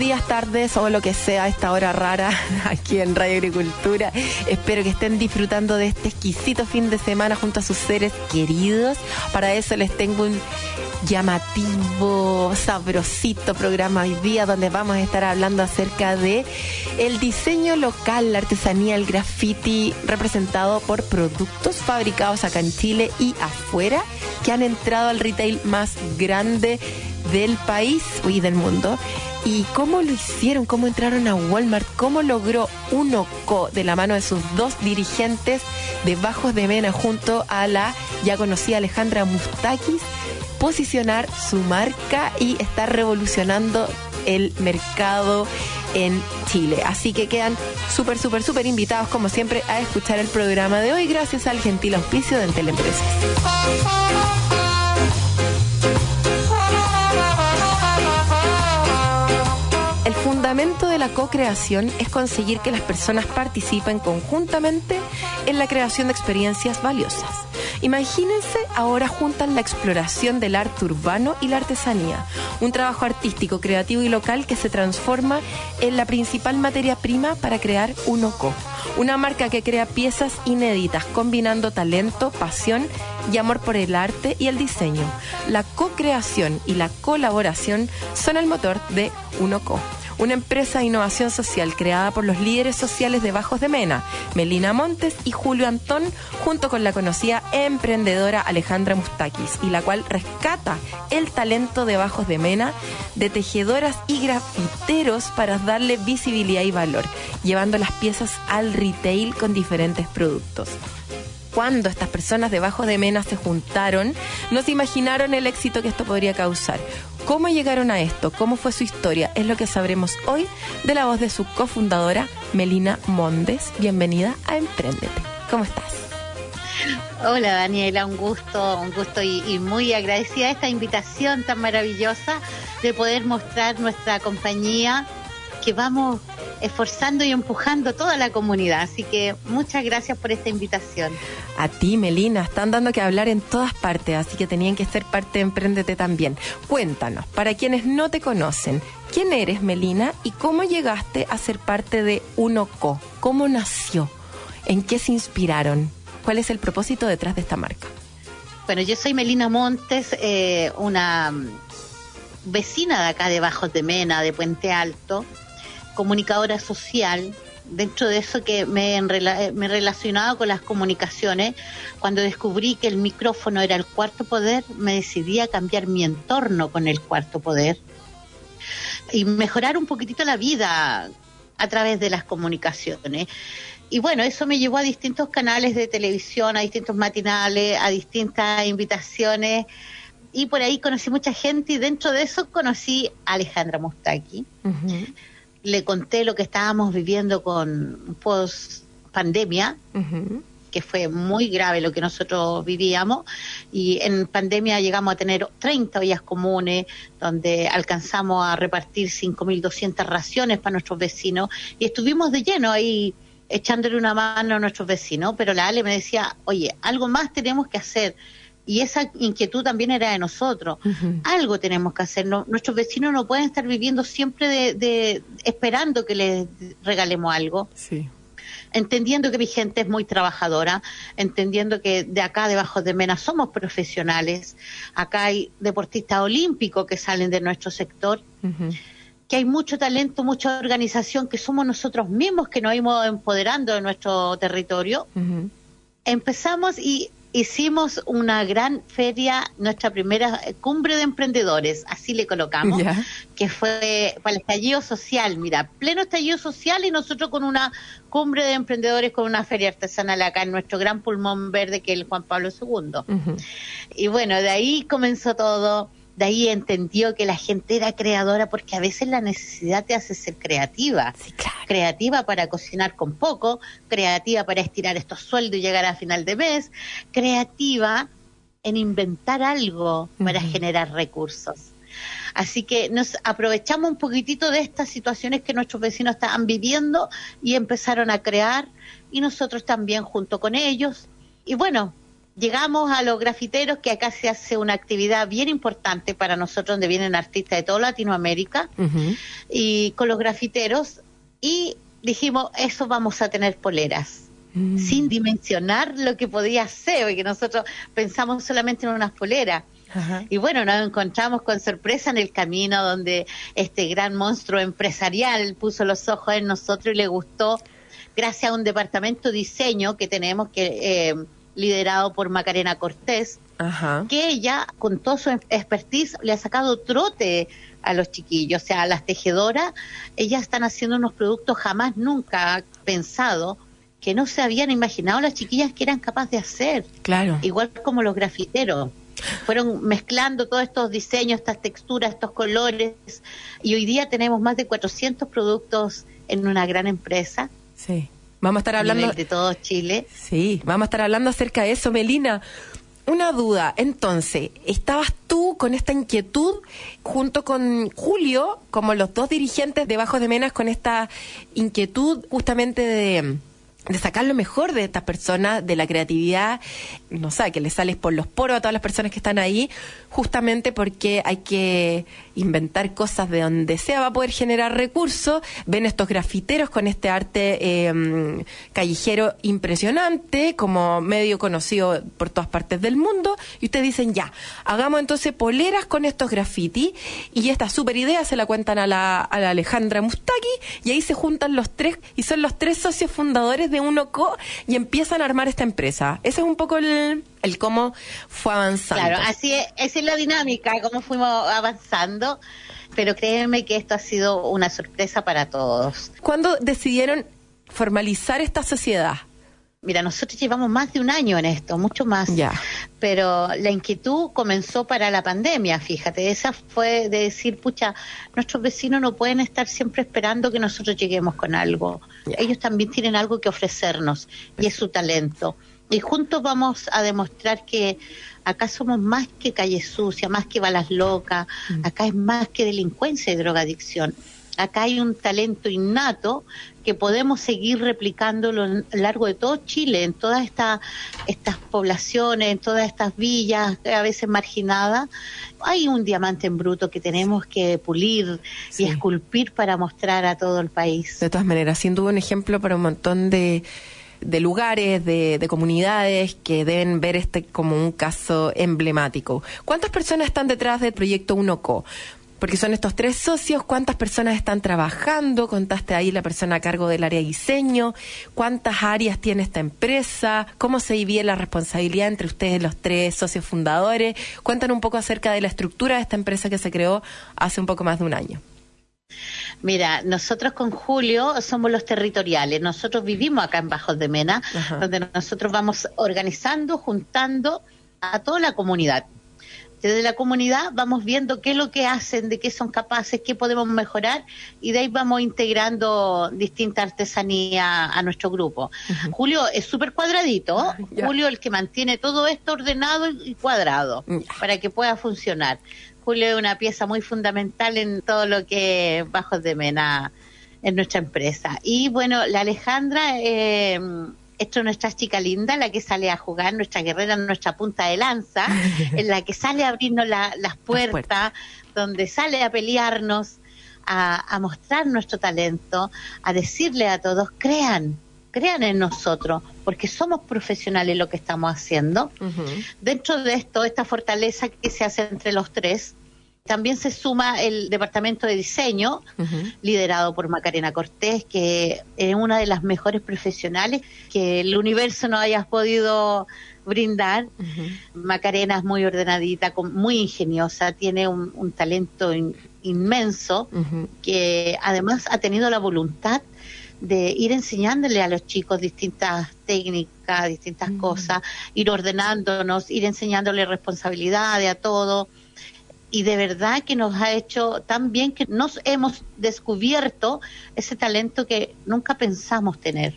Días, tardes o lo que sea a esta hora rara aquí en Radio Agricultura. Espero que estén disfrutando de este exquisito fin de semana junto a sus seres queridos. Para eso les tengo un llamativo, sabrosito programa hoy día donde vamos a estar hablando acerca de el diseño local, la artesanía, el graffiti representado por productos fabricados acá en Chile y afuera que han entrado al retail más grande del país y del mundo. ¿Y cómo lo hicieron? ¿Cómo entraron a Walmart? ¿Cómo logró Unoco de la mano de sus dos dirigentes de Bajos de Mena junto a la ya conocida Alejandra Mustakis posicionar su marca y estar revolucionando el mercado en Chile. Así que quedan súper, súper, súper invitados, como siempre, a escuchar el programa de hoy gracias al gentil auspicio de Teleempresas. Fundamento de la co-creación es conseguir que las personas participen conjuntamente en la creación de experiencias valiosas. Imagínense ahora juntan la exploración del arte urbano y la artesanía, un trabajo artístico, creativo y local que se transforma en la principal materia prima para crear Unoco, una marca que crea piezas inéditas combinando talento, pasión y amor por el arte y el diseño. La co-creación y la colaboración son el motor de Unoco una empresa de innovación social creada por los líderes sociales de Bajos de Mena, Melina Montes y Julio Antón, junto con la conocida emprendedora Alejandra Mustakis, y la cual rescata el talento de Bajos de Mena de tejedoras y grafiteros para darle visibilidad y valor, llevando las piezas al retail con diferentes productos cuando estas personas debajo de Mena se juntaron, no se imaginaron el éxito que esto podría causar. ¿Cómo llegaron a esto? ¿Cómo fue su historia? Es lo que sabremos hoy de la voz de su cofundadora, Melina Mondes. Bienvenida a Emprendete. ¿Cómo estás? Hola Daniela, un gusto, un gusto y, muy agradecida de esta invitación tan maravillosa de poder mostrar nuestra compañía que vamos esforzando y empujando toda la comunidad. Así que muchas gracias por esta invitación. A ti, Melina, están dando que hablar en todas partes, así que tenían que ser parte de Emprendete también. Cuéntanos, para quienes no te conocen, ¿quién eres, Melina, y cómo llegaste a ser parte de Unoco? ¿Cómo nació? ¿En qué se inspiraron? ¿Cuál es el propósito detrás de esta marca? Bueno, yo soy Melina Montes, eh, una vecina de acá de Bajos de Mena, de Puente Alto, comunicadora social, dentro de eso que me, me he relacionado con las comunicaciones, cuando descubrí que el micrófono era el cuarto poder, me decidí a cambiar mi entorno con el cuarto poder y mejorar un poquitito la vida a través de las comunicaciones. Y bueno, eso me llevó a distintos canales de televisión, a distintos matinales, a distintas invitaciones. Y por ahí conocí mucha gente y dentro de eso conocí a Alejandra Mustaki le conté lo que estábamos viviendo con post pandemia, que fue muy grave lo que nosotros vivíamos, y en pandemia llegamos a tener 30 ollas comunes, donde alcanzamos a repartir 5.200 raciones para nuestros vecinos, y estuvimos de lleno ahí echándole una mano a nuestros vecinos, pero la Ale me decía, oye, algo más tenemos que hacer y esa inquietud también era de nosotros. Algo tenemos que hacer. nuestros vecinos no pueden estar viviendo siempre de, esperando que les regalemos algo. Entendiendo que mi gente es muy trabajadora, entendiendo que de acá debajo de Mena somos profesionales, acá hay deportistas olímpicos que salen de nuestro sector, que hay mucho talento, mucha organización, que somos nosotros mismos que nos íbamos empoderando de nuestro territorio. Empezamos y hicimos una gran feria, nuestra primera cumbre de emprendedores, así le colocamos, que fue para el estallido social, mira, pleno estallido social y nosotros con una cumbre de emprendedores con una feria artesanal acá en nuestro gran pulmón verde que es el Juan Pablo II. Y bueno, de ahí comenzó todo de ahí entendió que la gente era creadora porque a veces la necesidad te hace ser creativa. Creativa para cocinar con poco, creativa para estirar estos sueldos y llegar a final de mes, creativa en inventar algo para generar recursos. Así que nos aprovechamos un poquitito de estas situaciones que nuestros vecinos estaban viviendo y empezaron a crear y nosotros también junto con ellos. Y bueno, llegamos a los grafiteros, que acá se hace una actividad bien importante para nosotros, donde vienen artistas de toda Latinoamérica, y con los grafiteros, y dijimos, eso vamos a tener poleras. Mm. sin dimensionar lo que podía ser, porque nosotros pensamos solamente en unas poleras. Y bueno, nos encontramos con sorpresa en el camino donde este gran monstruo empresarial puso los ojos en nosotros y le gustó, gracias a un departamento de diseño que tenemos que eh, liderado por Macarena Cortés, que ella, con todo su expertise, le ha sacado trote a los chiquillos, o sea, a las tejedoras, ellas están haciendo unos productos jamás nunca pensados que no se habían imaginado las chiquillas que eran capaces de hacer. Claro. Igual como los grafiteros. Fueron mezclando todos estos diseños, estas texturas, estos colores. Y hoy día tenemos más de 400 productos en una gran empresa. Sí. Vamos a estar hablando de todo Chile. Sí, vamos a estar hablando acerca de eso, Melina. Una duda, entonces, ¿estabas tú con esta inquietud junto con Julio, como los dos dirigentes de Bajos de Menas, con esta inquietud justamente de de sacar lo mejor de estas personas, de la creatividad, no sé, que le sales por los poros a todas las personas que están ahí, justamente porque hay que inventar cosas de donde sea, va a poder generar recursos. Ven estos grafiteros con este arte em, callejero impresionante, como medio conocido por todas partes del mundo, y ustedes dicen, ya, hagamos entonces poleras con estos graffiti, y esta super idea se la cuentan a la, a la Alejandra Mustaki, y ahí se juntan los tres, y son los tres socios fundadores de Unoco, y empiezan a armar esta empresa. Ese es un poco el, el cómo fue avanzando. Claro, así es, esa es la dinámica, cómo fuimos avanzando, pero créeme que esto ha sido una sorpresa para todos. ¿Cuándo decidieron formalizar esta sociedad? Mira, nosotros llevamos más de un año en esto, mucho más. Ya. Pero la inquietud comenzó para la pandemia, fíjate. Esa fue de decir, pucha, nuestros vecinos no pueden estar siempre esperando que nosotros lleguemos con algo. Ellos también tienen algo que ofrecernos y es su talento y juntos vamos a demostrar que acá somos más que calle sucia, más que balas locas, mm. acá es más que delincuencia y drogadicción. Acá hay un talento innato que podemos seguir replicando a lo largo de todo Chile, en todas estas estas poblaciones, en todas estas villas, a veces marginadas. Hay un diamante en bruto que tenemos que pulir y esculpir para mostrar a todo el país. De todas maneras, siendo un ejemplo para un montón de de lugares, de, de, comunidades que deben ver este como un caso emblemático. ¿Cuántas personas están detrás del proyecto UNOCO? Porque son estos tres socios, ¿cuántas personas están trabajando? Contaste ahí la persona a cargo del área de diseño, ¿cuántas áreas tiene esta empresa? ¿Cómo se divide la responsabilidad entre ustedes los tres socios fundadores? Cuéntanos un poco acerca de la estructura de esta empresa que se creó hace un poco más de un año. Mira, nosotros con Julio somos los territoriales. Nosotros vivimos acá en Bajos de Mena, donde nosotros vamos organizando, juntando a toda la comunidad. Desde la comunidad vamos viendo qué es lo que hacen, de qué son capaces, qué podemos mejorar y de ahí vamos integrando distintas artesanías a nuestro grupo. Julio es súper cuadradito, ah, Julio el que mantiene todo esto ordenado y cuadrado para que pueda funcionar. Julio es una pieza muy fundamental en todo lo que Bajos de Mena en nuestra empresa. Y bueno, la Alejandra, eh, esto es nuestra chica linda, la que sale a jugar, nuestra guerrera, nuestra punta de lanza, en la que sale a abrirnos las, puertas, donde sale a pelearnos, a, mostrar nuestro talento, a decirle a todos, crean, crean en nosotros, porque somos profesionales lo que estamos haciendo. Dentro de esto, esta fortaleza que se hace entre los tres, también se suma el departamento de diseño, liderado por Macarena Cortés, que es una de las mejores profesionales que el universo no haya podido brindar. Macarena es muy ordenadita, muy ingeniosa, tiene un, talento inmenso, que además ha tenido la voluntad de ir enseñándole a los chicos distintas técnicas, distintas cosas, ir ordenándonos, ir enseñándole responsabilidades a todo y de verdad que nos ha hecho tan bien que nos hemos descubierto ese talento que nunca pensamos tener.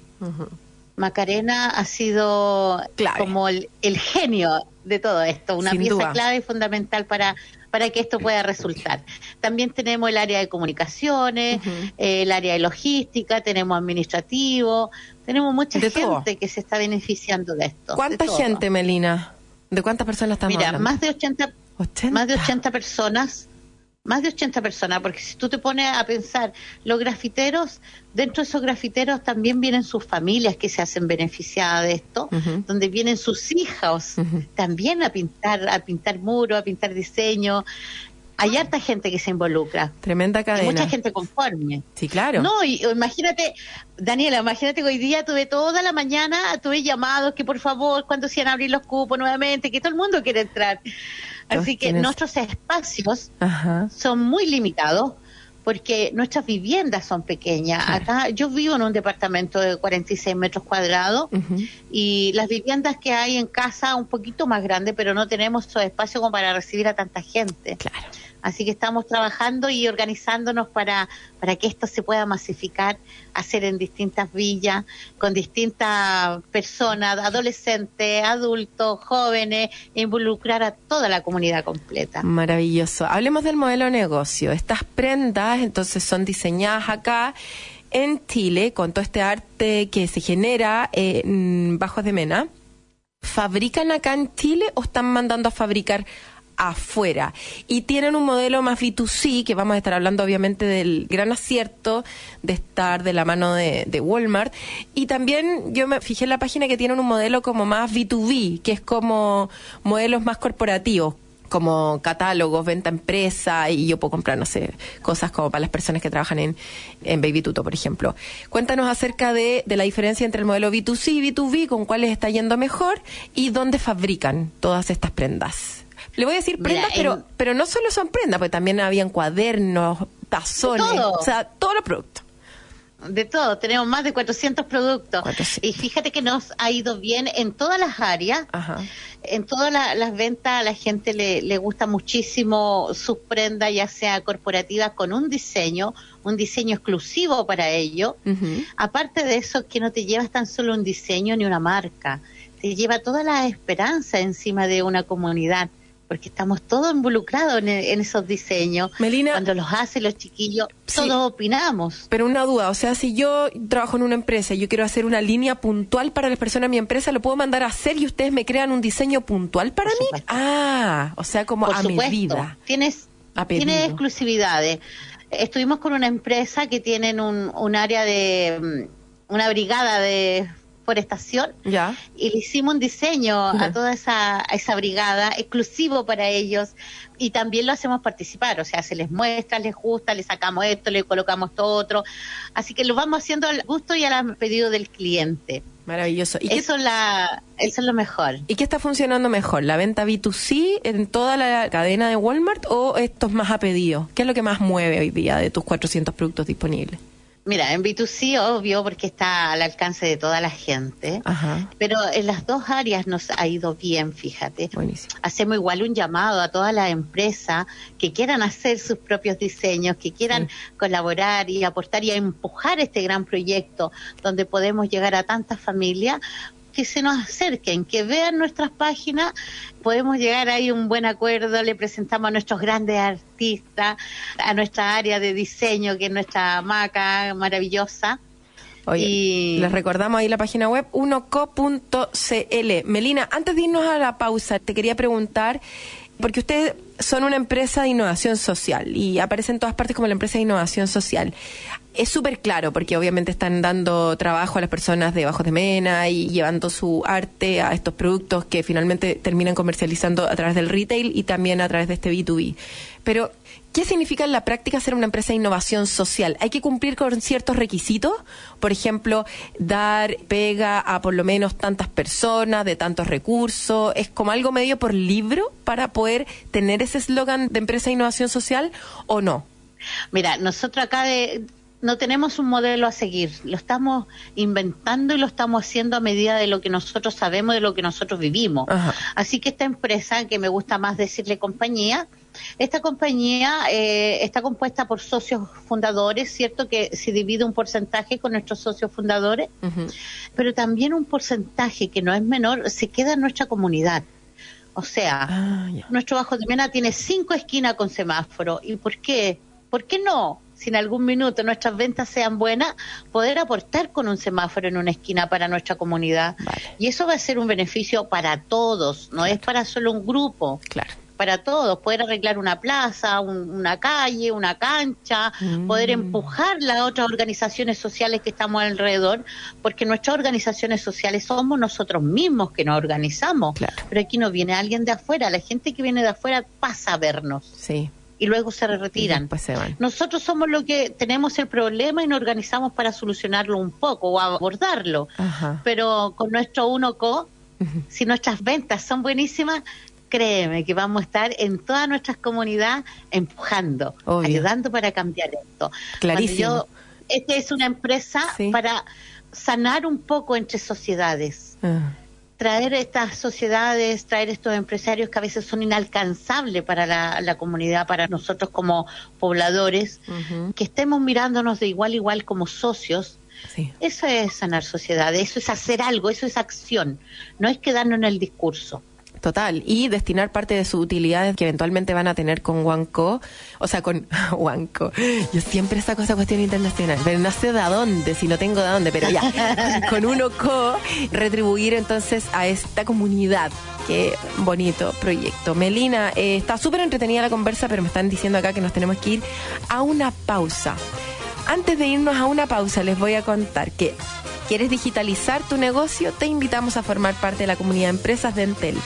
Macarena ha sido como el, genio de todo esto, una pieza clave y fundamental para, para que esto pueda resultar. También tenemos el área de comunicaciones, el área de logística, tenemos administrativo, tenemos mucha gente que se está beneficiando de esto. ¿Cuánta gente, Melina? ¿De cuántas personas estamos Mira, más de 80, más de 80 personas más de 80 personas, porque si tú te pones a pensar, los grafiteros, dentro de esos grafiteros también vienen sus familias que se hacen beneficiadas de esto, donde vienen sus hijos también a pintar, a pintar muros, a pintar diseño. Hay harta gente que se involucra. Tremenda cadena. mucha gente conforme. Sí, claro. No, y imagínate, Daniela, imagínate que hoy día tuve toda la mañana, tuve llamados que por favor, cuando se van a abrir los cupos nuevamente, que todo el mundo quiere entrar. Así que nuestros espacios son muy limitados porque nuestras viviendas son pequeñas. Acá yo vivo en un departamento de 46 metros cuadrados y las viviendas que hay en casa un poquito más grandes, pero no tenemos esos espacios como para recibir a tanta gente. Claro. Así que estamos trabajando y organizándonos para, para que esto se pueda masificar, hacer en distintas villas, con distintas personas, adolescentes, adultos, jóvenes, involucrar a toda la comunidad completa. Maravilloso. Hablemos del modelo de negocio. Estas prendas entonces son diseñadas acá en Chile con todo este arte que se genera en Bajos de Mena. ¿Fabrican acá en Chile o están mandando a fabricar afuera. Y tienen un modelo más B2C, que vamos a estar hablando obviamente del gran acierto de estar de la mano de, Walmart. Y también yo me fijé en la página que tienen un modelo como más B2B, que es como modelos más corporativos como catálogos, venta empresa y yo puedo comprar, no sé, cosas como para las personas que trabajan en, en Baby Tuto, por ejemplo. Cuéntanos acerca de, de la diferencia entre el modelo B2C y B2B, con cuáles está yendo mejor y dónde fabrican todas estas prendas. Le voy a decir prendas, pero, pero no solo son prendas, porque también habían cuadernos, tazones, o sea, todos los productos. De todo, tenemos más de 400 productos. Y fíjate que nos ha ido bien en todas las áreas. En todas las ventas a la gente le, le gusta muchísimo sus prendas, ya sea corporativas con un diseño, un diseño exclusivo para ello. Aparte de eso, que no te llevas tan solo un diseño ni una marca, te lleva toda la esperanza encima de una comunidad porque estamos todos involucrados en, esos diseños. Melina, Cuando los hacen los chiquillos, todos opinamos. Pero una duda, o sea, si yo trabajo en una empresa y yo quiero hacer una línea puntual para las personas de mi empresa, ¿lo puedo mandar a hacer y ustedes me crean un diseño puntual para mí? Ah, o sea, como a medida. Tienes, tienes exclusividades. Estuvimos con una empresa que tienen un, un área de mm, una brigada de forestación ya. y le hicimos un diseño a toda esa, esa brigada exclusivo para ellos y también lo hacemos participar, o sea, se les muestra, les gusta, les sacamos esto, le colocamos esto otro, así que lo vamos haciendo al gusto y al pedido del cliente. Maravilloso. ¿Y eso, la, eso es lo mejor. ¿Y qué está funcionando mejor? ¿La venta B2C en toda la cadena de Walmart o estos más a pedido? ¿Qué es lo que más mueve hoy día de tus 400 productos disponibles? Mira, en B2C, obvio, porque está al alcance de toda la gente, pero en las dos áreas nos ha ido bien, fíjate. Hacemos igual un llamado a todas las empresas que quieran hacer sus propios diseños, que quieran colaborar y aportar y empujar este gran proyecto donde podemos llegar a tantas familias, que se nos acerquen, que vean nuestras páginas, podemos llegar ahí a un buen acuerdo, le presentamos a nuestros grandes artistas, a nuestra área de diseño, que es nuestra maca maravillosa. y... les recordamos ahí la página web unoco.cl. Melina, antes de irnos a la pausa, te quería preguntar, porque ustedes son una empresa de innovación social y aparecen en todas partes como la empresa de innovación social es súper claro porque obviamente están dando trabajo a las personas de Bajos de Mena y llevando su arte a estos productos que finalmente terminan comercializando a través del retail y también a través de este B2B. Pero, ¿qué significa en la práctica ser una empresa de innovación social? ¿Hay que cumplir con ciertos requisitos? Por ejemplo, dar pega a por lo menos tantas personas, de tantos recursos. ¿Es como algo medio por libro para poder tener ese eslogan de empresa de innovación social o no? Mira, nosotros acá de, no tenemos un modelo a seguir, lo estamos inventando y lo estamos haciendo a medida de lo que nosotros sabemos, de lo que nosotros vivimos. Así que esta empresa, que me gusta más decirle compañía, esta compañía eh, está compuesta por socios fundadores, cierto que se divide un porcentaje con nuestros socios fundadores, pero también un porcentaje que no es menor se queda en nuestra comunidad. O sea, ah, nuestro Bajo de Mena tiene cinco esquinas con semáforo. ¿Y por qué? ¿Por qué no? Si en algún minuto nuestras ventas sean buenas, poder aportar con un semáforo en una esquina para nuestra comunidad. Y eso va a ser un beneficio para todos, no es para solo un grupo. Claro para todos, poder arreglar una plaza, una calle, una cancha, poder mm. empujar las otras organizaciones sociales que estamos alrededor, porque nuestras organizaciones sociales somos nosotros mismos que nos organizamos, pero aquí no viene alguien de afuera, la gente que viene de afuera pasa a vernos. Sí y luego se retiran. Nosotros somos los que tenemos el problema y nos organizamos para solucionarlo un poco o abordarlo. Pero con nuestro uno co, si nuestras ventas son buenísimas, créeme que vamos a estar en todas nuestras comunidades empujando, ayudando para cambiar esto. Clarísimo. esta es una empresa para sanar un poco entre sociedades. Ah. Traer estas sociedades, traer estos empresarios que a veces son inalcanzables para la, comunidad, para nosotros como pobladores, que estemos mirándonos de igual a igual como socios, Eso es sanar sociedades, eso es hacer algo, eso es acción, no es quedarnos en el discurso. Total, y destinar parte de sus utilidades que eventualmente van a tener con Wanco, o sea, con Wanco. Yo siempre saco esa cuestión internacional, pero no sé de dónde, si no tengo de dónde, pero ya, con uno co, retribuir entonces a esta comunidad. Qué bonito proyecto. Melina, eh, está súper entretenida la conversa, pero me están diciendo acá que nos tenemos que ir a una pausa. Antes de irnos a una pausa, les voy a contar que ¿Quieres digitalizar tu negocio? Te invitamos a formar parte de la comunidad de empresas de Entel,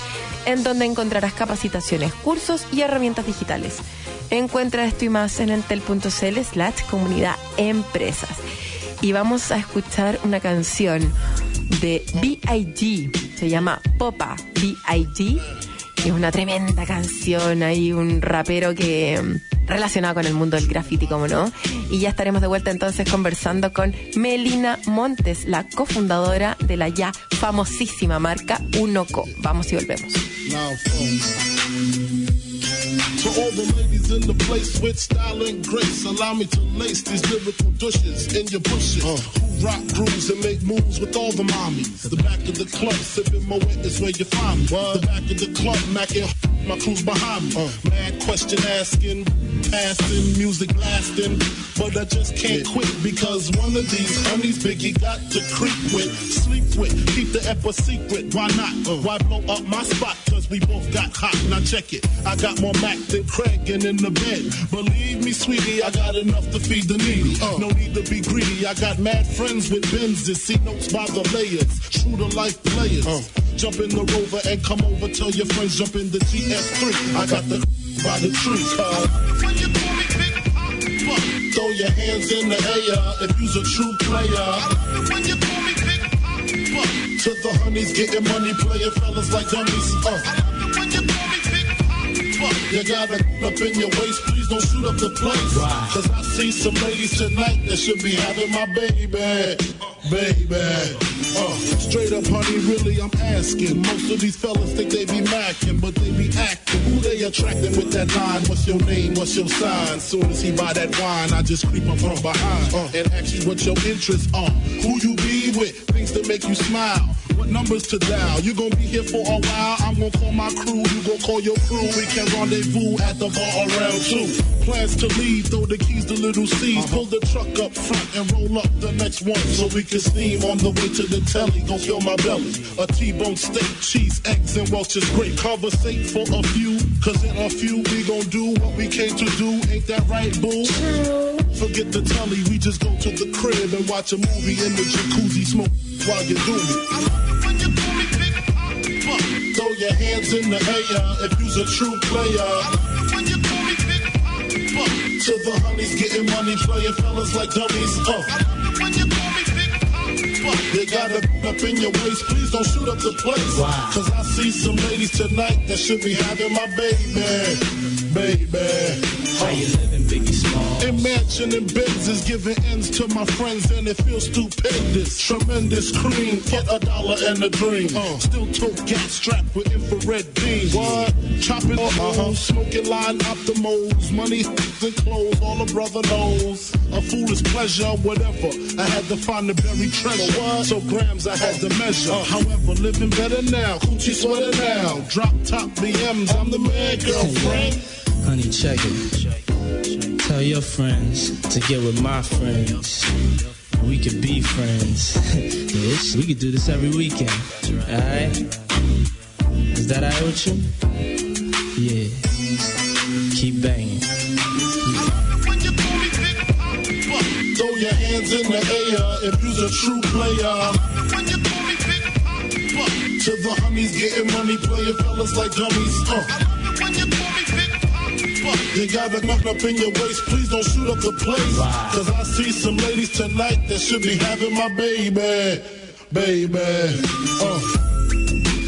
en donde encontrarás capacitaciones, cursos y herramientas digitales. Encuentra esto y más en entel.cl slash comunidad empresas. Y vamos a escuchar una canción de B.I.G. Se llama Popa B.I.G. Es una tremenda canción. Hay un rapero que relacionado con el mundo del graffiti, como no. Y ya estaremos de vuelta entonces conversando con Melina Montes, la cofundadora de la ya famosísima marca Unoco. Vamos y volvemos. To all the ladies in the place with style and grace, allow me to lace these lyrical douches in your bushes. Uh. Who rock grooves and make moves with all the mommies. The back of the club, sipping my is where you find me. What? The back of the club, macking my crew's behind me. Uh. Mad question asking, passing, music lasting. But I just can't quit because one of these honeys Biggie got to creep with, sleep with, keep the ep a secret. Why not? Uh. Why blow up my spot? Cause we both got hot. Now check it. I got more Mac than Craig and in the bed. Believe me, sweetie, I got enough to feed the needy. Uh. No need to be greedy. I got mad friends with Benzes. See notes by the layers. True to life players. Uh. Jump in the rover and come over. Tell your friends jump in the GS3. I got the by the tree. Uh. Throw your hands in the air if you's a true player. To the honeys getting money, playing fellas like dummies. Uh. You got it up in your waist, please don't shoot up the place. Cause I see some ladies tonight that should be having my baby. Baby. Uh, straight up, honey, really, I'm asking. Most of these fellas think they be macking, but they be acting. Who they attracting with that line? What's your name? What's your sign? Soon as he buy that wine, I just creep up from behind uh, and ask you what your interests are. Who you be with? Things that make you smile what numbers to dial. You gonna be here for a while. I'm gonna call my crew. You gonna call your crew. We can rendezvous at the bar around two. Plans to leave. Throw the keys to little C's. Uh-huh. Pull the truck up front and roll up the next one so we can steam on the way to the telly. Go fill my belly. A T-bone steak, cheese, eggs, and Welch's grape. Conversate for a few. Cause in a few we gon' do what we came to do. Ain't that right, boo? Forget the telly. We just go to the crib and watch a movie in the jacuzzi. Smoke while you do me. Throw your hands in the air if you's a true player. To the honeys getting money, playing fellas like dummies. Uh. They got it up in your waist, please don't shoot up the place. Wow. Cause I see some ladies tonight that should be having my baby. Baby. How you living, Biggie Smalls. Imagine and Benz is giving ends to my friends and it feels stupendous. Tremendous cream, get a dollar and a dream. Uh, still tote gas strapped with infrared beams. What? Chopping uh uh-huh. smoking line optimals. Money and clothes, all a brother knows. A foolish pleasure, whatever. I had to find the buried treasure. So grams I had to measure. Uh, however, living better now. Coochie sweater now. Drop top BMs, I'm the man, girlfriend. Honey, check it. Tell your friends to get with my friends. We could be friends. We could do this every weekend. Alright? Is that alright with you? Yeah. Keep banging. Throw your hands in the air if you's a true player. To the honeys getting money, playing fellas like dummies. Uh. You got the knock up in your waist, please don't shoot up the place. Cause I see some ladies tonight that should be having my baby. Baby. Uh.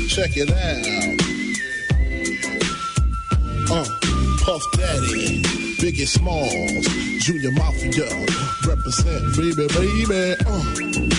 Check it out. Uh, Puff Daddy, Biggie Smalls, Junior Mafia, represent, baby, baby. Uh.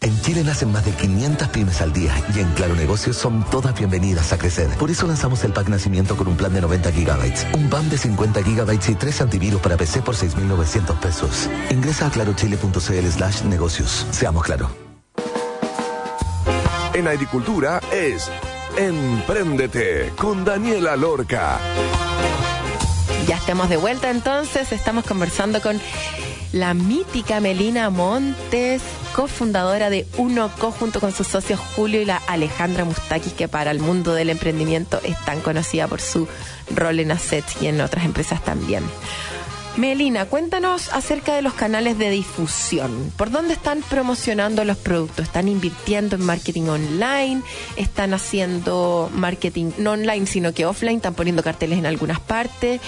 En Chile nacen más de 500 pymes al día y en Claro Negocios son todas bienvenidas a crecer. Por eso lanzamos el pack nacimiento con un plan de 90 gigabytes, un plan de 50 gigabytes y tres antivirus para PC por 6.900 pesos. Ingresa a clarochile.cl slash negocios. Seamos claro. En agricultura es Empréndete con Daniela Lorca. Ya estamos de vuelta entonces, estamos conversando con la mítica Melina Montes, cofundadora de UnoCo junto con sus socios Julio y la Alejandra Mustakis, que para el mundo del emprendimiento es tan conocida por su rol en Asset y en otras empresas también. Melina, cuéntanos acerca de los canales de difusión. ¿Por dónde están promocionando los productos? ¿Están invirtiendo en marketing online? ¿Están haciendo marketing no online, sino que offline? ¿Están poniendo carteles en algunas partes?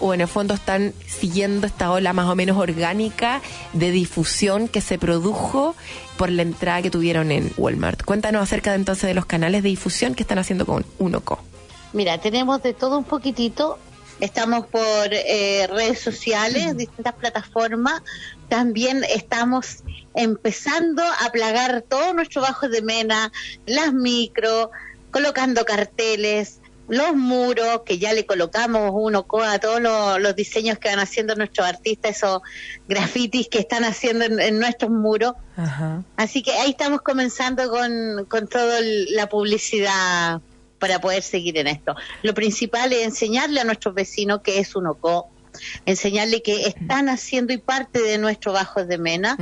¿O en el fondo están siguiendo esta ola más o menos orgánica de difusión que se produjo por la entrada que tuvieron en Walmart? Cuéntanos acerca de, entonces de los canales de difusión que están haciendo con Unoco. Mira, tenemos de todo un poquitito. Estamos por eh, redes sociales, distintas plataformas. También estamos empezando a plagar todos nuestros bajos de mena, las micro, colocando carteles, los muros, que ya le colocamos uno a todos los, los diseños que van haciendo nuestros artistas, esos grafitis que están haciendo en, en nuestros muros. Ajá. Así que ahí estamos comenzando con, con toda la publicidad para poder seguir en esto. Lo principal es enseñarle a nuestros vecinos que es UNOCO, enseñarle que están haciendo y parte de nuestro Bajos de Mena.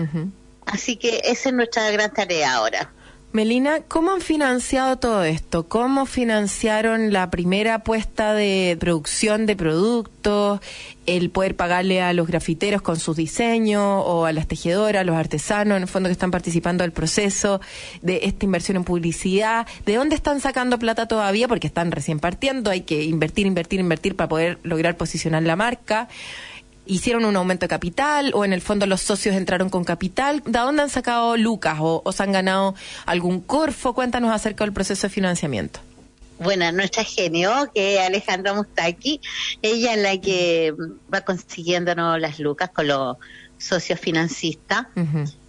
Así que esa es nuestra gran tarea ahora. Melina, ¿cómo han financiado todo esto? ¿Cómo financiaron la primera apuesta de producción de productos, el poder pagarle a los grafiteros con sus diseños o a las tejedoras, a los artesanos, en el fondo que están participando del proceso de esta inversión en publicidad? ¿De dónde están sacando plata todavía? Porque están recién partiendo, hay que invertir, invertir, invertir para poder lograr posicionar la marca hicieron un aumento de capital o en el fondo los socios entraron con capital. ¿De dónde han sacado lucas o, o se han ganado algún corfo? Cuéntanos acerca del proceso de financiamiento. Bueno, nuestra genio, que es Alejandra Mustaki, ella es la que va consiguiéndonos las lucas con los socios financistas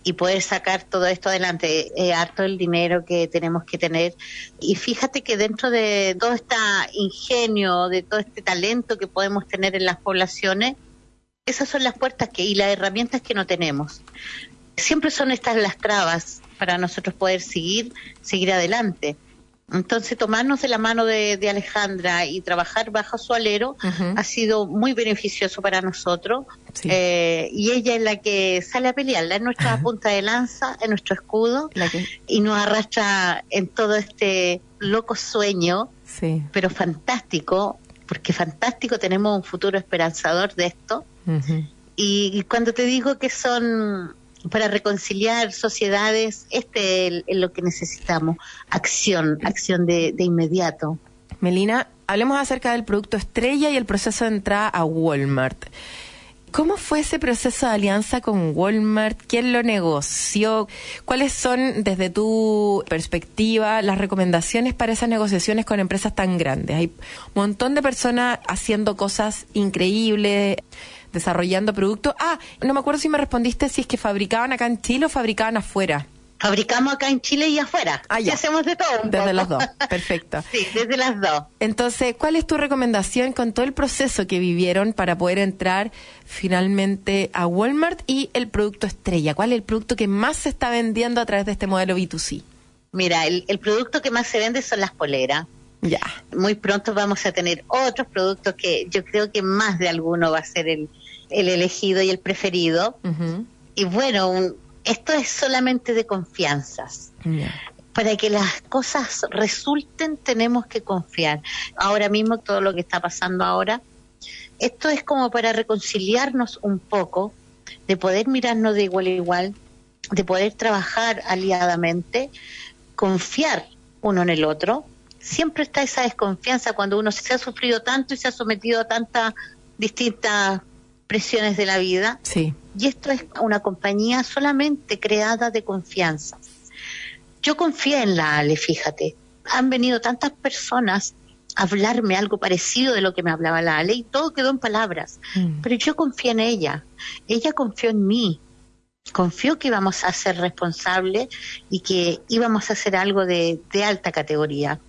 y poder sacar todo esto adelante. Es harto el dinero que tenemos que tener. Y fíjate que dentro de todo este ingenio, de todo este talento que podemos tener en las poblaciones, esas son las puertas que y las herramientas que no tenemos. Siempre son estas las trabas para nosotros poder seguir, seguir adelante. Entonces, tomarnos de la mano de, de Alejandra y trabajar bajo su alero ha sido muy beneficioso para nosotros. Sí. Eh, y ella es la que sale a pelearla, es nuestra punta de lanza, es nuestro escudo La que- y nos arrastra en todo este loco sueño, Sí. pero fantástico, porque fantástico, tenemos un futuro esperanzador de esto. Y, y cuando te digo que son para reconciliar sociedades, este es, es lo que necesitamos, acción, acción de, de inmediato. Melina, hablemos acerca del producto estrella y el proceso de entrada a Walmart. ¿Cómo fue ese proceso de alianza con Walmart? ¿Quién lo negoció? ¿Cuáles son, desde tu perspectiva, las recomendaciones para esas negociaciones con empresas tan grandes? Hay un montón de personas haciendo cosas increíbles, desarrollando productos. Ah, no me acuerdo si me respondiste si es que fabricaban acá en Chile o fabricaban afuera. Fabricamos acá en Chile y afuera. Ah, ya. hacemos de todo. un Desde poco. las dos. Perfecto. Sí, desde las dos. Entonces, ¿cuál es tu recomendación con todo el proceso que vivieron para poder entrar finalmente a Walmart y el producto estrella? ¿Cuál es el producto que más se está vendiendo a través de este modelo B2C? Mira, el, el producto que más se vende son las poleras. Ya. Muy pronto vamos a tener otros productos que yo creo que más de alguno va a ser el, el elegido y el preferido. Y bueno, un- esto es solamente de confianzas. Para que las cosas resulten tenemos que confiar. Ahora mismo todo lo que está pasando ahora, esto es como para reconciliarnos un poco, de poder mirarnos de igual a igual, de poder trabajar aliadamente, confiar uno en el otro. Siempre está esa desconfianza cuando uno se ha sufrido tanto y se ha sometido a tantas distintas presiones de la vida. Sí. Y esto es una compañía solamente creada de confianza. Yo confié en la Ale, fíjate. Han venido tantas personas a hablarme algo parecido de lo que me hablaba la Ale y todo quedó en palabras. Mm. Pero yo confié en ella. Ella confió en mí. Confió que íbamos a ser responsables y que íbamos a hacer algo de, de alta categoría.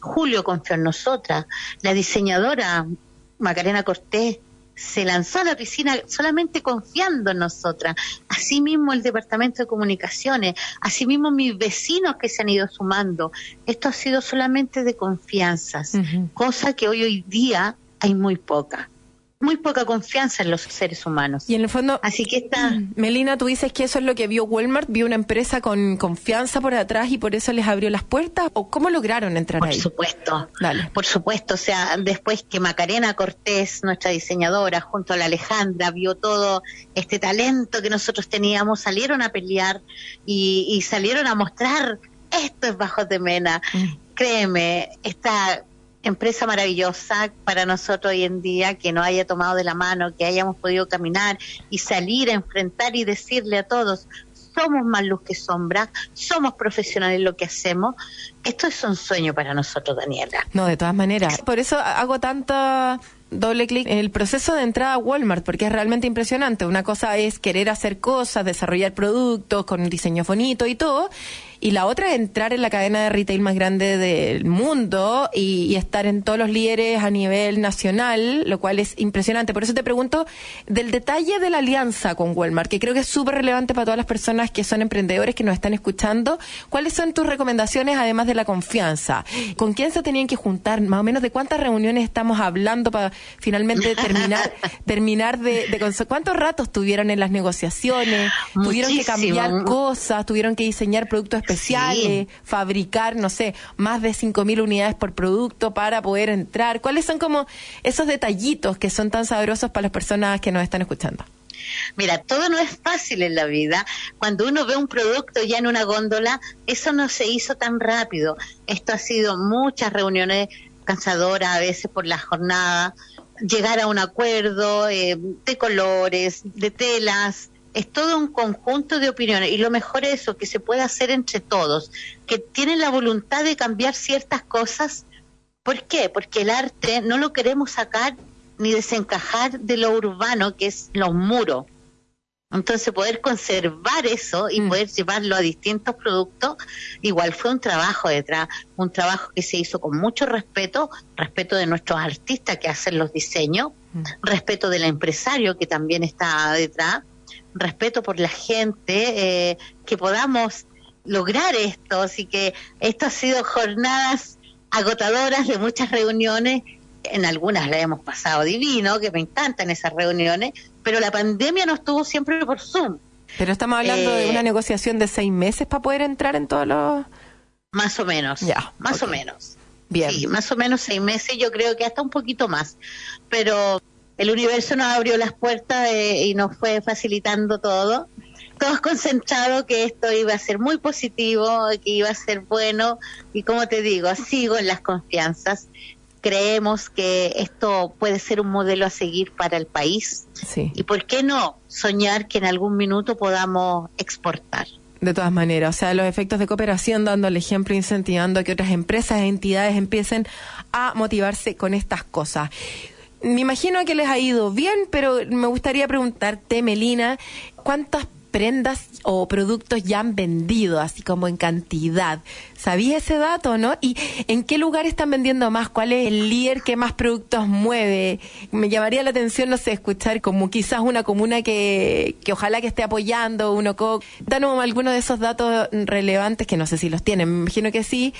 Julio confió en nosotras. La diseñadora Macarena Cortés se lanzó a la piscina solamente confiando en nosotras. Asimismo el Departamento de Comunicaciones, asimismo mis vecinos que se han ido sumando. Esto ha sido solamente de confianzas, cosa que hoy hoy día hay muy poca. Muy poca confianza en los seres humanos. Y en el fondo, Así que esta Melina, tú dices que eso es lo que vio Walmart, vio una empresa con confianza por atrás y por eso les abrió las puertas. ¿O cómo lograron entrar Por ahí? supuesto. Dale. Por supuesto, o sea, después que Macarena Cortés, nuestra diseñadora, junto a la Alejandra, vio todo este talento que nosotros teníamos, salieron a pelear y, y salieron a mostrar esto es Bajos de Mena. Mm. Créeme, esta empresa maravillosa para nosotros hoy en día, que nos haya tomado de la mano, que hayamos podido caminar y salir a enfrentar y decirle a todos, somos más luz que sombra, somos profesionales en lo que hacemos. Esto es un sueño para nosotros, Daniela. No, de todas maneras. Por eso hago tanta doble clic en el proceso de entrada a Walmart, porque es realmente impresionante. Una cosa es querer hacer cosas, desarrollar productos con diseño bonito y todo, y la otra es entrar en la cadena de retail más grande del mundo y, y estar en todos los líderes a nivel nacional, lo cual es impresionante. Por eso te pregunto del detalle de la alianza con Walmart, que creo que es súper relevante para todas las personas que son emprendedores que nos están escuchando. ¿Cuáles son tus recomendaciones, además de la confianza? ¿Con quién se tenían que juntar? Más o menos de cuántas reuniones estamos hablando para finalmente terminar, terminar de, de ¿Cuántos ratos tuvieron en las negociaciones? ¿Tuvieron que cambiar cosas? ¿Tuvieron que diseñar productos especiales? Sí. ¿Fabricar, no sé, más de 5.000 unidades por producto para poder entrar? ¿Cuáles son como esos detallitos que son tan sabrosos para las personas que nos están escuchando? Mira, todo no es fácil en la vida. Cuando uno ve un producto ya en una góndola, eso no se hizo tan rápido. Esto ha sido muchas reuniones cansadoras a veces por la jornada, llegar a un acuerdo eh, de colores, de telas. Es todo un conjunto de opiniones y lo mejor es eso, que se puede hacer entre todos, que tienen la voluntad de cambiar ciertas cosas. ¿Por qué? Porque el arte no lo queremos sacar ni desencajar de lo urbano, que es los muros. Entonces, poder conservar eso y Mm. poder llevarlo a distintos productos, igual fue un trabajo detrás, un trabajo que se hizo con mucho respeto, respeto de nuestros artistas que hacen los diseños, Mm. respeto del empresario que también está detrás, respeto por la gente, eh, que podamos lograr esto. Así que esto ha sido jornadas agotadoras de muchas reuniones. En algunas la hemos pasado divino, que me encantan esas reuniones, pero la pandemia nos tuvo siempre por Zoom. Pero estamos hablando de Eh, una negociación de seis meses para poder entrar en todos los... Más o menos. Ya, Más o menos. Bien. Sí, más o menos seis meses, yo creo que hasta un poquito más. Pero el universo nos abrió las puertas eh, y nos fue facilitando todo. Todos concentrados que esto iba a ser muy positivo, que iba a ser bueno. Y como te digo, sigo en las confianzas. Creemos que esto puede ser un modelo a seguir para el país. Sí. Y por qué no soñar que en algún minuto podamos exportar. De todas maneras, o sea, los efectos de cooperación, dando el ejemplo, incentivando a que otras empresas e entidades empiecen a motivarse con estas cosas. Me imagino que les ha ido bien, pero me gustaría preguntarte, Melina, ¿cuántas prendas o productos ya han vendido, así como en cantidad? ¿Sabías ese dato, no? ¿Y en qué lugar están vendiendo más? ¿Cuál es el líder que más productos mueve? Me llamaría la atención, no sé, escuchar como quizás una comuna que, que ojalá que esté apoyando, uno co Danos algunos de esos datos relevantes que no sé si los tienen, me imagino que sí.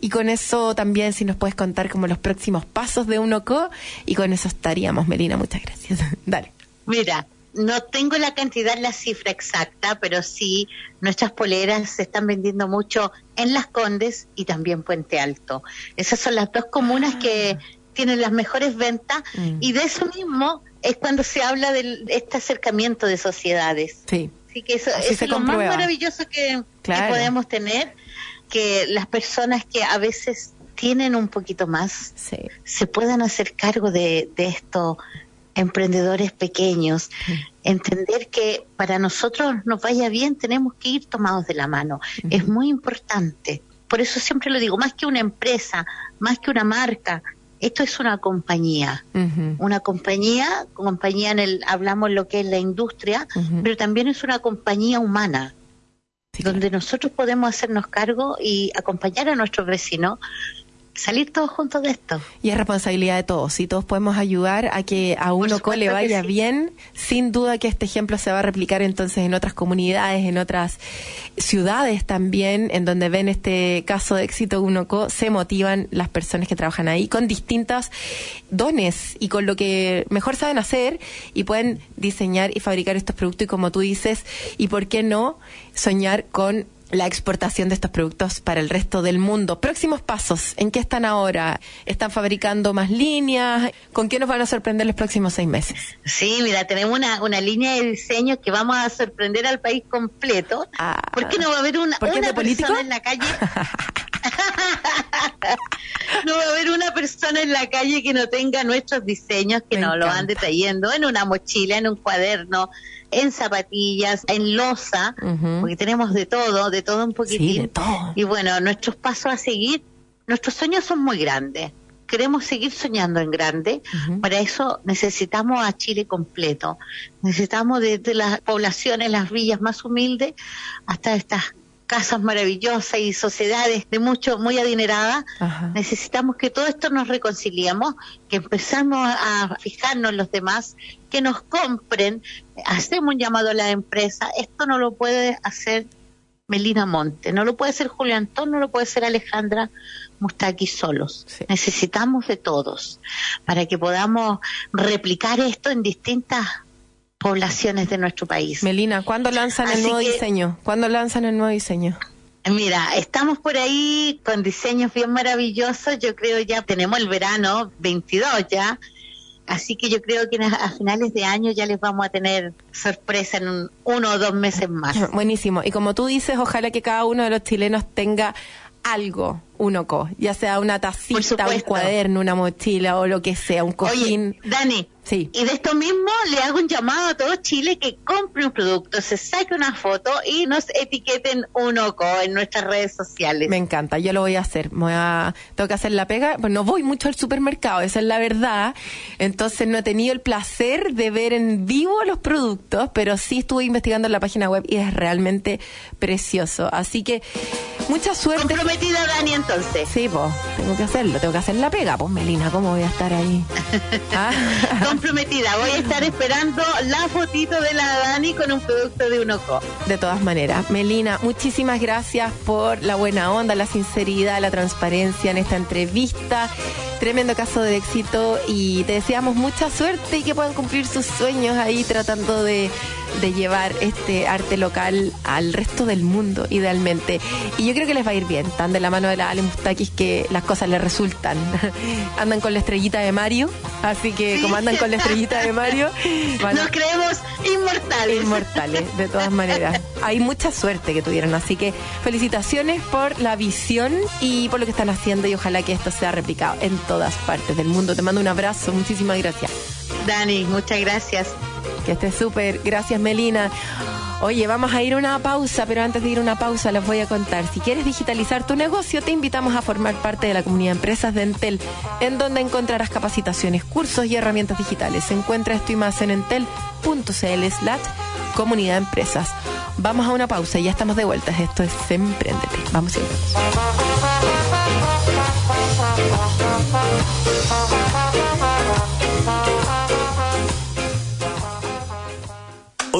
Y con eso también si nos puedes contar como los próximos pasos de UNOCO y con eso estaríamos, Melina, muchas gracias. Dale. Mira, no tengo la cantidad, la cifra exacta, pero sí nuestras poleras se están vendiendo mucho en Las Condes y también Puente Alto. Esas son las dos comunas que tienen las mejores ventas Mm. y de eso mismo es cuando se habla de este acercamiento de sociedades. Sí. Así que eso, Así es lo más maravilloso que, Claro. que podemos tener, que las personas que a veces tienen un poquito más Sí. se puedan hacer cargo de, de estos emprendedores pequeños, entender que para nosotros nos vaya bien tenemos que ir tomados de la mano. Es muy importante. Por eso siempre lo digo, más que una empresa, más que una marca, esto es una compañía. Una compañía, compañía en el, hablamos lo que es la industria, pero también es una compañía humana, Sí, donde nosotros podemos hacernos cargo y acompañar a nuestros vecinos, salir todos juntos de esto. Y es responsabilidad de todos. Si todos podemos ayudar a que a uno supuesto le vaya sí. bien, sin duda que este ejemplo se va a replicar entonces en otras comunidades, en otras ciudades también, en donde ven este caso de éxito UNOCO, se motivan las personas que trabajan ahí con distintos dones y con lo que mejor saben hacer y pueden diseñar y fabricar estos productos y como tú dices, y por qué no soñar con la exportación de estos productos para el resto del mundo. Próximos pasos, ¿en qué están ahora? ¿Están fabricando más líneas? ¿Con qué nos van a sorprender los próximos seis meses? Sí, mira, tenemos una, una línea de diseño que vamos a sorprender al país completo. Ah. ¿Por qué no va a haber una, ¿Por qué es una político? persona en la calle? no va a haber una persona en la calle que no tenga nuestros diseños, que nos lo van detallando en una mochila, en un cuaderno, en zapatillas, en losa, porque tenemos de todo, de todo un poquitín. Sí, de todo. Y bueno, nuestros pasos a seguir, nuestros sueños son muy grandes. Queremos seguir soñando en grande. Para eso necesitamos a Chile completo. Necesitamos desde las poblaciones, las villas más humildes, hasta estas casas maravillosas y sociedades de mucho, muy adineradas. Ajá. Necesitamos que todo esto nos reconciliemos, que empezamos a fijarnos en los demás, que nos compren. Hacemos un llamado a la empresa. Esto no lo puede hacer Melina Monte, no lo puede hacer Julio Antón, no lo puede hacer Alejandra Mustaki solos. Sí. Necesitamos de todos para que podamos replicar esto en distintas poblaciones de nuestro país. Melina, ¿cuándo lanzan el nuevo que- diseño? ¿Cuándo lanzan el nuevo diseño? Mira, estamos por ahí con diseños bien maravillosos. Yo creo ya tenemos el verano 22 ya. Así que yo creo que a a finales de año ya les vamos a tener sorpresa en un- uno o dos meses más. Buenísimo. Y como tú dices, ojalá que cada uno de los chilenos tenga algo, unoco, ya sea una tacita, un cuaderno, una mochila o lo que sea, un cojín. Oye, Dani, Sí. y de esto mismo le hago un llamado a todo Chile que compre un producto, se saque una foto y nos etiqueten Unoco en nuestras redes sociales. Me encanta, yo lo voy a hacer. Me voy a, tengo que hacer la pega, pues no voy mucho al supermercado, esa es la verdad. Entonces no he tenido el placer de ver en vivo los productos, pero sí estuve investigando en la página web y es realmente precioso. Así que mucha suerte. Comprometida Dani entonces. Sí, pues, tengo que hacerlo, tengo que hacer la pega, pues Melina, ¿cómo voy a estar ahí? ¿Ah? Comprometida, voy a estar esperando la fotito de la Dani con un producto de Unoco. De todas maneras, Melina, muchísimas gracias por la buena onda, la sinceridad, la transparencia en esta entrevista. Tremendo caso de éxito y te deseamos mucha suerte y que puedan cumplir sus sueños ahí tratando de de llevar este arte local al resto del mundo, idealmente. Y yo creo que les va a ir bien. Están de la mano de la Ale Mustakis que las cosas les resultan. andan con la estrellita de Mario, así que como andan con la estrellita de Mario, nos creemos inmortales. Inmortales, de todas maneras. Hay mucha suerte que tuvieron, así que felicitaciones por la visión y por lo que están haciendo y ojalá que esto sea replicado en todas partes del mundo. Te mando un abrazo, muchísimas gracias. Dani, muchas gracias. Que esté súper. Gracias, Melina. Oye, vamos a ir a una pausa, pero antes de ir a una pausa les voy a contar. Si quieres digitalizar tu negocio, te invitamos a formar parte de la comunidad de empresas de Entel, en donde encontrarás capacitaciones, cursos y herramientas digitales. Encuentra esto y más en entel.cl slash comunidad empresas. Vamos a una pausa y ya estamos de vuelta. Esto es Emprendete. Vamos a ir.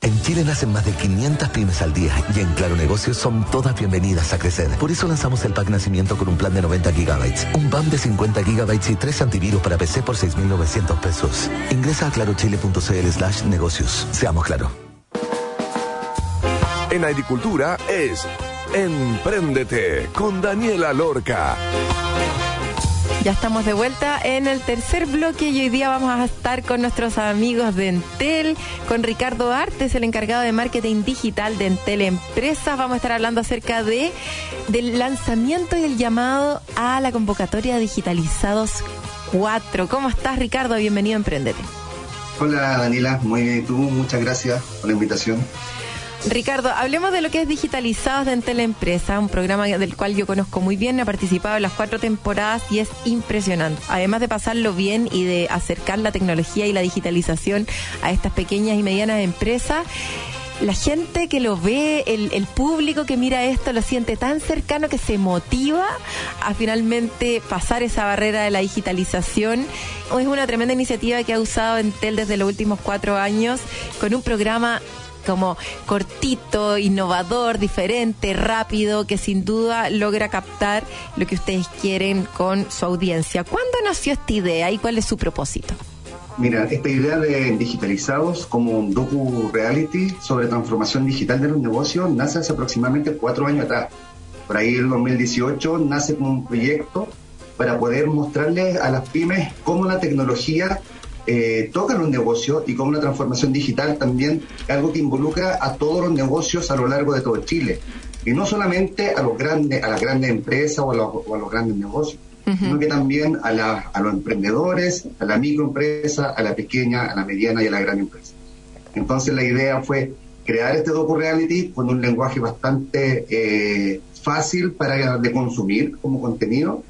En Chile nacen más de 500 pymes al día y en Claro Negocios son todas bienvenidas a crecer. Por eso lanzamos el pack nacimiento con un plan de 90 gigabytes, un BAM de 50 gigabytes y tres antivirus para PC por 6.900 pesos. Ingresa a clarochile.cl slash negocios. Seamos claro. En agricultura es Empréndete con Daniela Lorca. Ya estamos de vuelta en el tercer bloque y hoy día vamos a estar con nuestros amigos de Entel, con Ricardo Artes, el encargado de marketing digital de Entel Empresas. Vamos a estar hablando acerca de del lanzamiento y el llamado a la convocatoria Digitalizados 4. ¿Cómo estás, Ricardo? Bienvenido a Emprendete. Hola, Daniela. Muy bien. ¿Y tú? Muchas gracias por la invitación. Ricardo, hablemos de lo que es Digitalizados de Entel Empresa, un programa del cual yo conozco muy bien, he participado en las cuatro temporadas y es impresionante. Además de pasarlo bien y de acercar la tecnología y la digitalización a estas pequeñas y medianas empresas, la gente que lo ve, el, público que mira esto, lo siente tan cercano que se motiva a finalmente pasar esa barrera de la digitalización. Es una tremenda iniciativa que ha usado Entel desde los últimos cuatro años con un programa como cortito, innovador, diferente, rápido, que sin duda logra captar lo que ustedes quieren con su audiencia. ¿Cuándo nació esta idea y cuál es su propósito? Mira, esta idea de digitalizados como un docu-reality sobre transformación digital de los negocios nace hace aproximadamente cuatro años atrás. Por ahí en 2018 nace como un proyecto para poder mostrarles a las pymes cómo la tecnología eh, tocan los negocios y como una transformación digital también algo que involucra a todos los negocios a lo largo de todo Chile. Y no solamente a los grandes, a las grandes empresas o a los, grandes negocios, sino que también a, a los emprendedores, a la microempresa, a la pequeña, a la mediana y a la gran empresa. Entonces la idea fue crear este docu-reality con un lenguaje bastante eh, fácil para de consumir como contenido,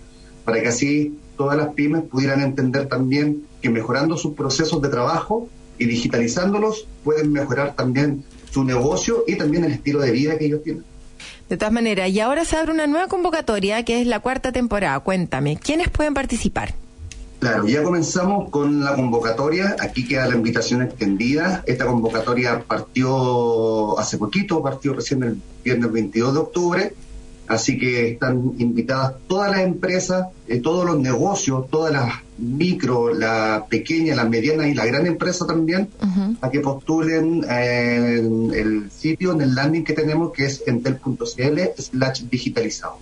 para que así todas las pymes pudieran entender también que mejorando sus procesos de trabajo y digitalizándolos pueden mejorar también su negocio y también el estilo de vida que ellos tienen. De todas maneras, y ahora se abre una nueva convocatoria que es la cuarta temporada. Cuéntame, ¿quiénes pueden participar? Claro, ya comenzamos con la convocatoria. Aquí queda la invitación extendida. Esta convocatoria partió hace poquito, partió recién el viernes 22 de octubre Así que están invitadas todas las empresas, eh, todos los negocios, todas las micro, la pequeña, la mediana y la gran empresa también, a que postulen en el sitio, en el landing que tenemos, que es entel.cl slash digitalizado.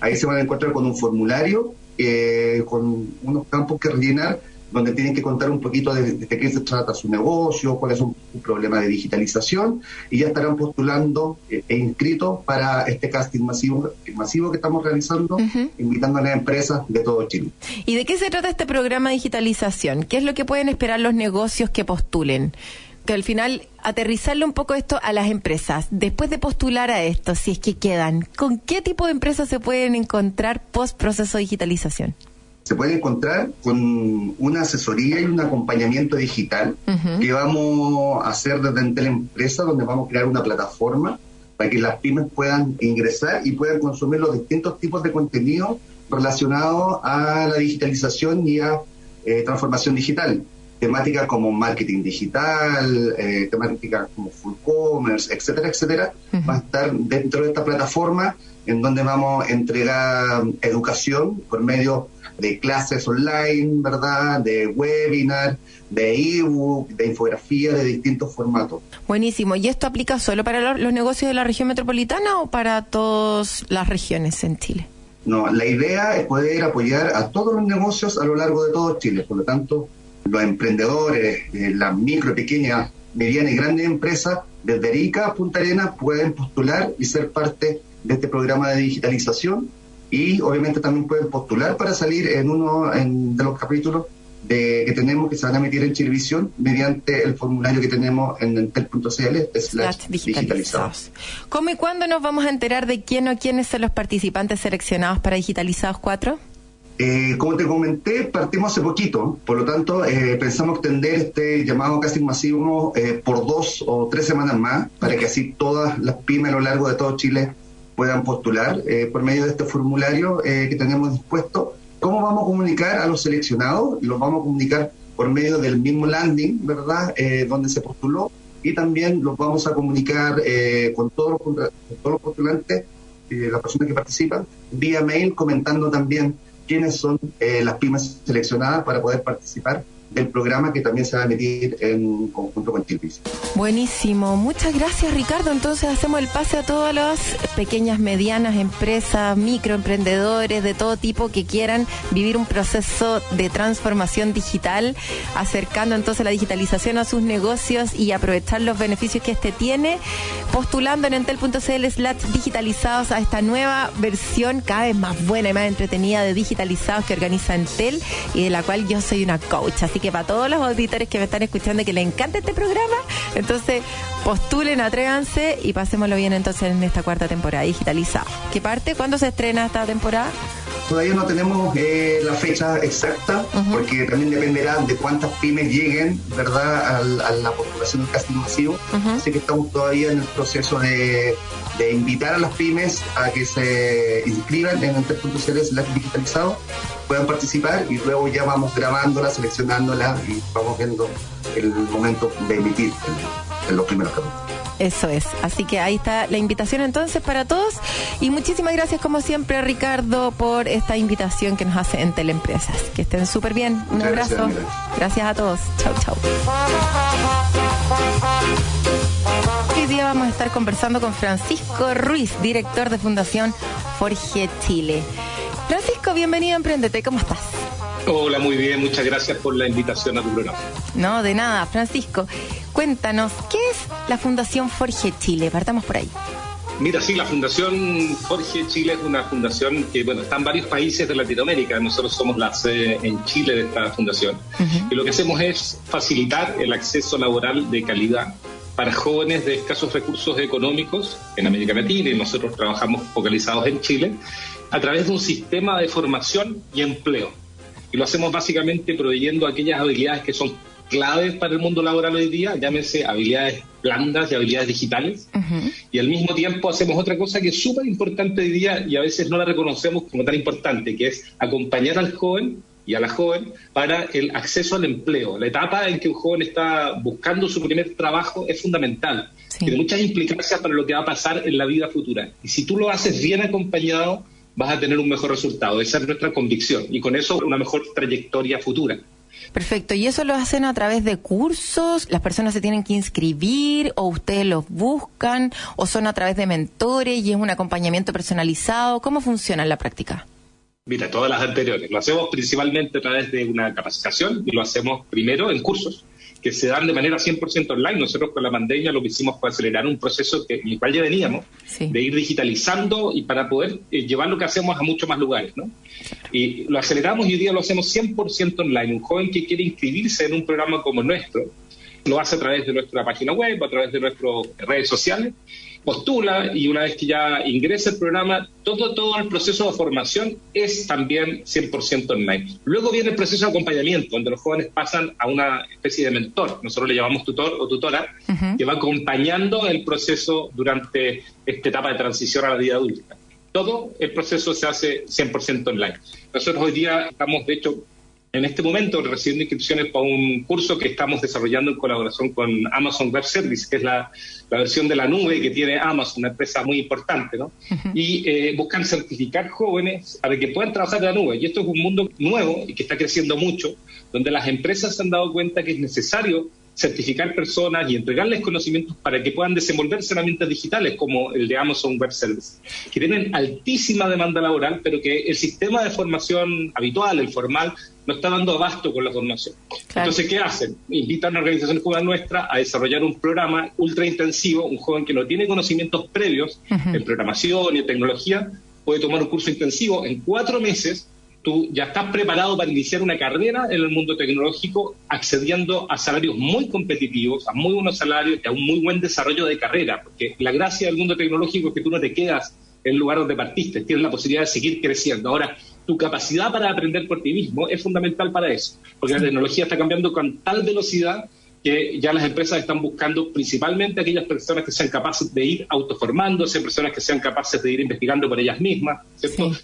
Ahí se van a encontrar con un formulario, eh, con unos campos que rellenar donde tienen que contar un poquito de, de qué se trata su negocio, cuál es un, un problema de digitalización, y ya estarán postulando eh, e inscritos para este casting masivo, masivo que estamos realizando, invitando a las empresas de todo Chile. ¿Y de qué se trata este programa de digitalización? ¿Qué es lo que pueden esperar los negocios que postulen? Que al final aterrizarle un poco esto a las empresas. Después de postular a esto, si es que quedan, ¿con qué tipo de empresas se pueden encontrar post proceso de digitalización? Se puede encontrar con una asesoría y un acompañamiento digital que vamos a hacer desde la empresa, donde vamos a crear una plataforma para que las pymes puedan ingresar y puedan consumir los distintos tipos de contenido relacionados a la digitalización y a eh, transformación digital. Temáticas como marketing digital, eh, temáticas como full commerce, etcétera, etcétera, va a estar dentro de esta plataforma en donde vamos a entregar educación por medio de clases online, ¿verdad? De webinar, de ebook, de infografía, de distintos formatos. Buenísimo. ¿Y esto aplica solo para lo- los negocios de la región metropolitana o para todas las regiones en Chile? No, la idea es poder apoyar a todos los negocios a lo largo de todo Chile. Por lo tanto, los emprendedores, eh, las micro, pequeñas, medianas y grandes empresas, desde Arica a Punta Arenas, pueden postular y ser parte de este programa de digitalización. Y obviamente también pueden postular para salir en uno en- de los capítulos de, que tenemos que se van a emitir en Chilevisión mediante el formulario que tenemos en entel.cl slash digitalizados. digitalizados. ¿Cómo y cuándo nos vamos a enterar de quién o quiénes son los participantes seleccionados para Digitalizados 4? Eh, como te comenté, partimos hace poquito, por lo tanto, eh, pensamos extender este llamado casting masivo eh, por dos o tres semanas más, para que así todas las pymes a lo largo de todo Chile puedan postular eh, por medio de este formulario eh, que tenemos dispuesto. ¿Cómo vamos a comunicar a los seleccionados? Los vamos a comunicar por medio del mismo landing, ¿verdad? Eh, donde se postuló y también los vamos a comunicar eh, con, todos los, con todos los postulantes, eh, las personas que participan, vía mail comentando también quiénes son eh, las pymes seleccionadas para poder participar del programa que también se va a emitir en conjunto con Chilpis. Buenísimo. Muchas gracias, Ricardo. Entonces hacemos el pase a todas las pequeñas, medianas empresas, microemprendedores de todo tipo que quieran vivir un proceso de transformación digital, acercando entonces la digitalización a sus negocios y aprovechar los beneficios que este tiene, postulando en entel.cl slash digitalizados a esta nueva versión cada vez más buena y más entretenida de digitalizados que organiza Entel y de la cual yo soy una coach. Así que para todos los auditores que me están escuchando y que les encanta este programa, entonces postulen, atrévanse y pasémoslo bien entonces en esta cuarta temporada digitalizada. ¿Qué parte? ¿Cuándo se estrena esta temporada? Todavía no tenemos eh, la fecha exacta, porque también dependerá de cuántas pymes lleguen, ¿verdad?, a, la postulación del casting masivo. Así que estamos todavía en el proceso de, de invitar a las pymes a que se inscriban en el.cl slash digitalizado, puedan participar y luego ya vamos grabándolas, seleccionándolas y vamos viendo el momento de emitir en, en los primeros capítulos. Eso es. Así que ahí está la invitación entonces para todos. Y muchísimas gracias como siempre Ricardo por esta invitación que nos hace en Teleempresas. Que estén súper bien. Un Muchas gracias, abrazo. Andrea. Gracias a todos. Chau, chau. Hoy día vamos a estar conversando con Francisco Ruiz, director de Fundación Forge Chile. Francisco, bienvenido a Emprendete. ¿Cómo estás? Hola, muy bien, muchas gracias por la invitación a tu programa. No, de nada. Francisco, cuéntanos, ¿qué es la Fundación Forge Chile? Partamos por ahí. Mira, sí, la Fundación Jorge Chile es una fundación que, bueno, está en varios países de Latinoamérica. Nosotros somos la sede en Chile de esta fundación. Y lo que hacemos es facilitar el acceso laboral de calidad para jóvenes de escasos recursos económicos en América Latina y nosotros trabajamos focalizados en Chile a través de un sistema de formación y empleo. Y lo hacemos básicamente proveyendo aquellas habilidades que son claves para el mundo laboral hoy día, llámese habilidades blandas y habilidades digitales. Y al mismo tiempo hacemos otra cosa que es súper importante hoy día y a veces no la reconocemos como tan importante, que es acompañar al joven y a la joven para el acceso al empleo. La etapa en que un joven está buscando su primer trabajo es fundamental. Tiene muchas implicancias para lo que va a pasar en la vida futura. Y si tú lo haces bien acompañado, vas a tener un mejor resultado. Esa es nuestra convicción. Y con eso una mejor trayectoria futura. Perfecto. ¿Y eso lo hacen a través de cursos? ¿Las personas se tienen que inscribir o ustedes los buscan? ¿O son a través de mentores y es un acompañamiento personalizado? ¿Cómo funciona en la práctica? Mira, todas las anteriores. Lo hacemos principalmente a través de una capacitación y lo hacemos primero en cursos que se dan de manera 100% online. Nosotros con la pandemia lo que hicimos fue acelerar un proceso que, en el cual ya veníamos, de ir digitalizando y para poder eh, llevar lo que hacemos a muchos más lugares. ¿no? Y lo aceleramos y hoy día lo hacemos 100% online. Un joven que quiere inscribirse en un programa como nuestro, lo hace a través de nuestra página web, a través de nuestras redes sociales postula y una vez que ya ingresa el programa, todo, todo el proceso de formación es también 100% online. Luego viene el proceso de acompañamiento, donde los jóvenes pasan a una especie de mentor, nosotros le llamamos tutor o tutora, que va acompañando el proceso durante esta etapa de transición a la vida adulta. Todo el proceso se hace 100% online. Nosotros hoy día estamos, de hecho, en este momento recibiendo inscripciones para un curso que estamos desarrollando en colaboración con Amazon Web Service, que es la, versión de la nube que tiene Amazon, una empresa muy importante, ¿no? Y eh, buscan certificar jóvenes para que puedan trabajar en la nube. Y esto es un mundo nuevo y que está creciendo mucho, donde las empresas se han dado cuenta que es necesario certificar personas y entregarles conocimientos para que puedan desenvolverse en herramientas digitales como el de Amazon Web Service, que tienen altísima demanda laboral, pero que el sistema de formación habitual, el formal, no está dando abasto con la formación. Entonces, ¿qué hacen? Invitan a una organización como la nuestra a desarrollar un programa ultra intensivo, un joven que no tiene conocimientos previos en programación y en tecnología, puede tomar un curso intensivo en cuatro meses tú ya estás preparado para iniciar una carrera en el mundo tecnológico accediendo a salarios muy competitivos, a muy buenos salarios y a un muy buen desarrollo de carrera, porque la gracia del mundo tecnológico es que tú no te quedas en el lugar donde partiste, tienes la posibilidad de seguir creciendo. Ahora, tu capacidad para aprender por ti mismo es fundamental para eso, porque la tecnología está cambiando con tal velocidad que ya las empresas están buscando principalmente aquellas personas que sean capaces de ir autoformándose, personas que sean capaces de ir investigando por ellas mismas,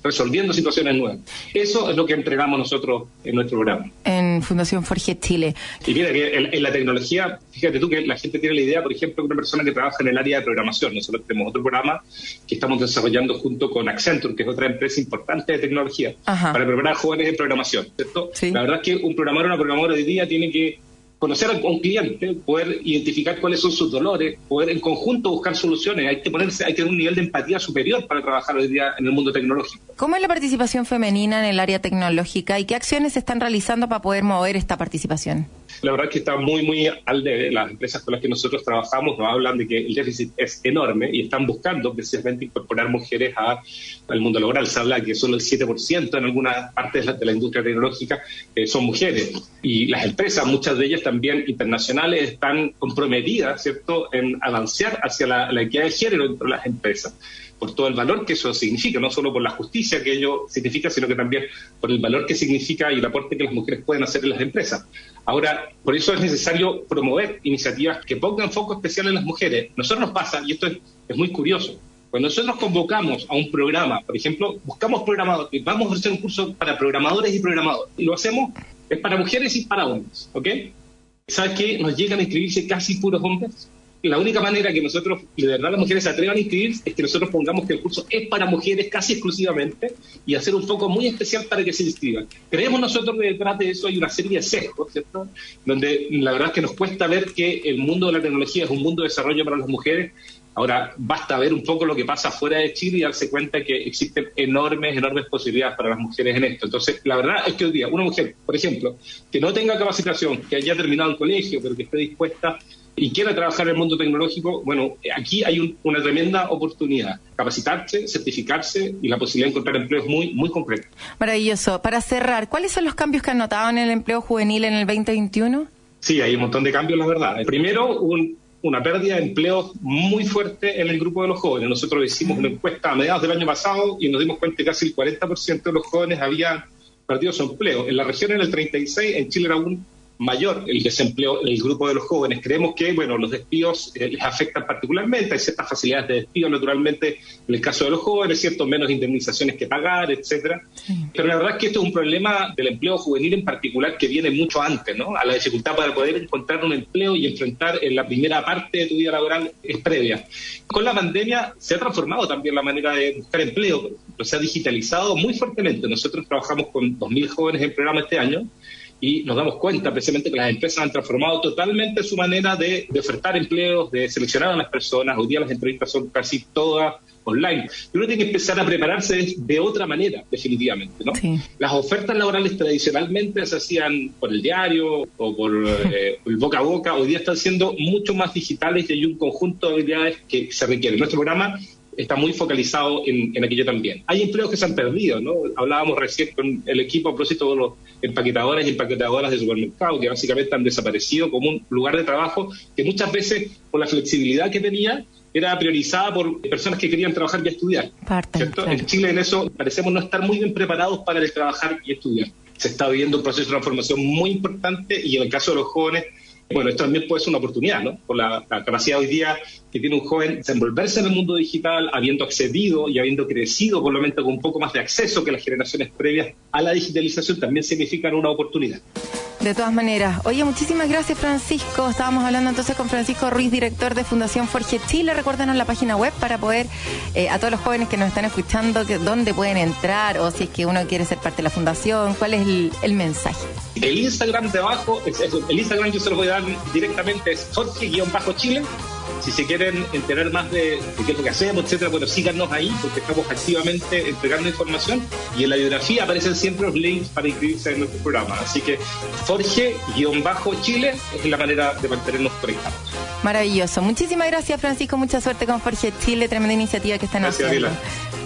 resolviendo situaciones nuevas. Eso es lo que entregamos nosotros en nuestro programa. En Fundación Forge Chile. Y mira que en, la tecnología, fíjate tú que la gente tiene la idea, por ejemplo, de una persona que trabaja en el área de programación. Nosotros tenemos otro programa que estamos desarrollando junto con Accenture, que es otra empresa importante de tecnología, para preparar jóvenes en programación. ¿cierto? La verdad es que un programador o una programadora hoy día tiene que conocer a un cliente, poder identificar cuáles son sus dolores, poder en conjunto buscar soluciones. Hay que ponerse, hay que tener un nivel de empatía superior para trabajar hoy día en el mundo tecnológico. ¿Cómo es la participación femenina en el área tecnológica y qué acciones se están realizando para poder mover esta participación? La verdad es que está muy, muy al de Las empresas con las que nosotros trabajamos nos hablan de que el déficit es enorme y están buscando precisamente incorporar mujeres al mundo laboral. Se habla que solo el 7% en algunas partes de la, industria tecnológica eh, son mujeres. Y las empresas, muchas de ellas también internacionales, están comprometidas, ¿cierto?, en avanzar hacia la, la equidad de género dentro de las empresas por todo el valor que eso significa, no solo por la justicia que ello significa, sino que también por el valor que significa y el aporte que las mujeres pueden hacer en las empresas. Ahora, por eso es necesario promover iniciativas que pongan foco especial en las mujeres. Nosotros nos pasa, y esto es, muy curioso, cuando nosotros convocamos a un programa, por ejemplo, buscamos programadores, vamos a ofrecer un curso para programadores y programadores, y lo hacemos, es para mujeres y para hombres, ¿ok? ¿Sabes qué? Nos llegan a inscribirse casi puros hombres la única manera que nosotros, de verdad las mujeres se atrevan a inscribirse, es que nosotros pongamos que el curso es para mujeres casi exclusivamente y hacer un foco muy especial para que se inscriban. Creemos nosotros que detrás de eso hay una serie de sesgos, ¿cierto? Donde la verdad es que nos cuesta ver que el mundo de la tecnología es un mundo de desarrollo para las mujeres. Ahora, basta ver un poco lo que pasa fuera de Chile y darse cuenta que existen enormes, enormes posibilidades para las mujeres en esto. Entonces, la verdad es que hoy día una mujer, por ejemplo, que no tenga capacitación, que haya terminado el colegio, pero que esté dispuesta y quiera trabajar en el mundo tecnológico, bueno, aquí hay una tremenda oportunidad. Capacitarse, certificarse y la posibilidad de encontrar empleos muy, muy concretos. Maravilloso. Para cerrar, ¿cuáles son los cambios que han notado en el empleo juvenil en el 2021? Sí, hay un montón de cambios, la verdad. Primero, una pérdida de empleos muy fuerte en el grupo de los jóvenes. Nosotros hicimos una encuesta a mediados del año pasado y nos dimos cuenta que casi el 40% de los jóvenes habían perdido su empleo. En la región era el 36, en Chile era un mayor el desempleo en el grupo de los jóvenes. Creemos que, bueno, los despidos eh, les afectan particularmente, hay ciertas facilidades de despido, naturalmente, en el caso de los jóvenes, cierto, menos indemnizaciones que pagar, etcétera. Pero la verdad es que esto es un problema del empleo juvenil en particular que viene mucho antes, ¿no? A la dificultad para poder encontrar un empleo y enfrentar en la primera parte de tu vida laboral es previa. Con la pandemia se ha transformado también la manera de buscar empleo, se ha digitalizado muy fuertemente. Nosotros trabajamos con 2.000 jóvenes en programa este año y nos damos cuenta precisamente que las empresas han transformado totalmente su manera de, ofertar empleos, de seleccionar a las personas. Hoy día las entrevistas son casi todas online. Y uno tiene que empezar a prepararse de, otra manera, definitivamente. ¿no? Las ofertas laborales tradicionalmente se hacían por el diario o por eh, el boca a boca. Hoy día están siendo mucho más digitales y hay un conjunto de habilidades que se requieren. Nuestro programa está muy focalizado en, aquello también. Hay empleos que se han perdido, ¿no? Hablábamos recién con el equipo a propósito de los empaquetadores y empaquetadoras de supermercado, que básicamente han desaparecido como un lugar de trabajo que muchas veces, por la flexibilidad que tenía, era priorizada por personas que querían trabajar y estudiar. En Chile en eso parecemos no estar muy bien preparados para el trabajar y estudiar. Se está viviendo un proceso de transformación muy importante y en el caso de los jóvenes bueno, esto también puede ser una oportunidad, ¿no? Por la, capacidad hoy día que tiene un joven de desenvolverse en el mundo digital, habiendo accedido y habiendo crecido, menos con un poco más de acceso que las generaciones previas a la digitalización, también significan una oportunidad. De todas maneras. Oye, muchísimas gracias, Francisco. Estábamos hablando entonces con Francisco Ruiz, director de Fundación Forge Chile. Recuérdenos la página web para poder, eh, a todos los jóvenes que nos están escuchando, dónde pueden entrar o si es que uno quiere ser parte de la fundación, cuál es el, mensaje. El Instagram de abajo, el Instagram yo se lo voy a dar directamente, es Forge-Chile si se quieren enterar más de, qué es lo que hacemos, etcétera, bueno, síganos ahí porque estamos activamente entregando información y en la biografía aparecen siempre los links para inscribirse en nuestro programa. Así que Forge-Chile es la manera de mantenernos conectados. Maravilloso. Muchísimas gracias, Francisco. Mucha suerte con Forge Chile. Tremenda iniciativa que están haciendo.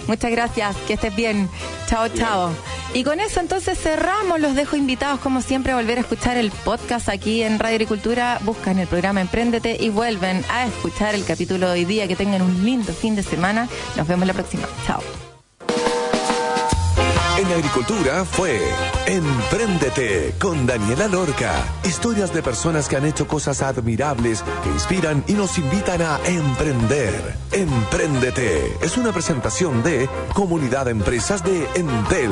Muchas gracias. Que estés bien. Chao, chao. Y con eso entonces cerramos. Los dejo invitados, como siempre, a volver a escuchar el podcast aquí en Radio Agricultura. Buscan el programa Emprendete y vuelven a escuchar el capítulo de hoy día. Que tengan un lindo fin de semana. Nos vemos la próxima. Chao. En Agricultura fue Empréndete con Daniela Lorca. Historias de personas que han hecho cosas admirables, que inspiran y nos invitan a emprender. Empréndete es una presentación de Comunidad de Empresas de Entel.